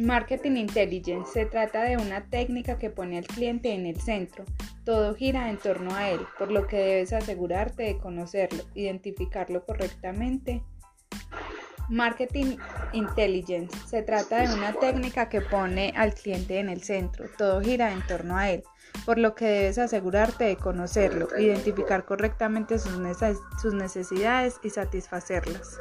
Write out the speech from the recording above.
Marketing Intelligence se trata de una técnica que pone al cliente en el centro. Todo gira en torno a él, por lo que debes asegurarte de conocerlo, identificarlo correctamente. Marketing Intelligence se trata de una técnica que pone al cliente en el centro. Todo gira en torno a él, por lo que debes asegurarte de conocerlo, identificar correctamente sus necesidades y satisfacerlas.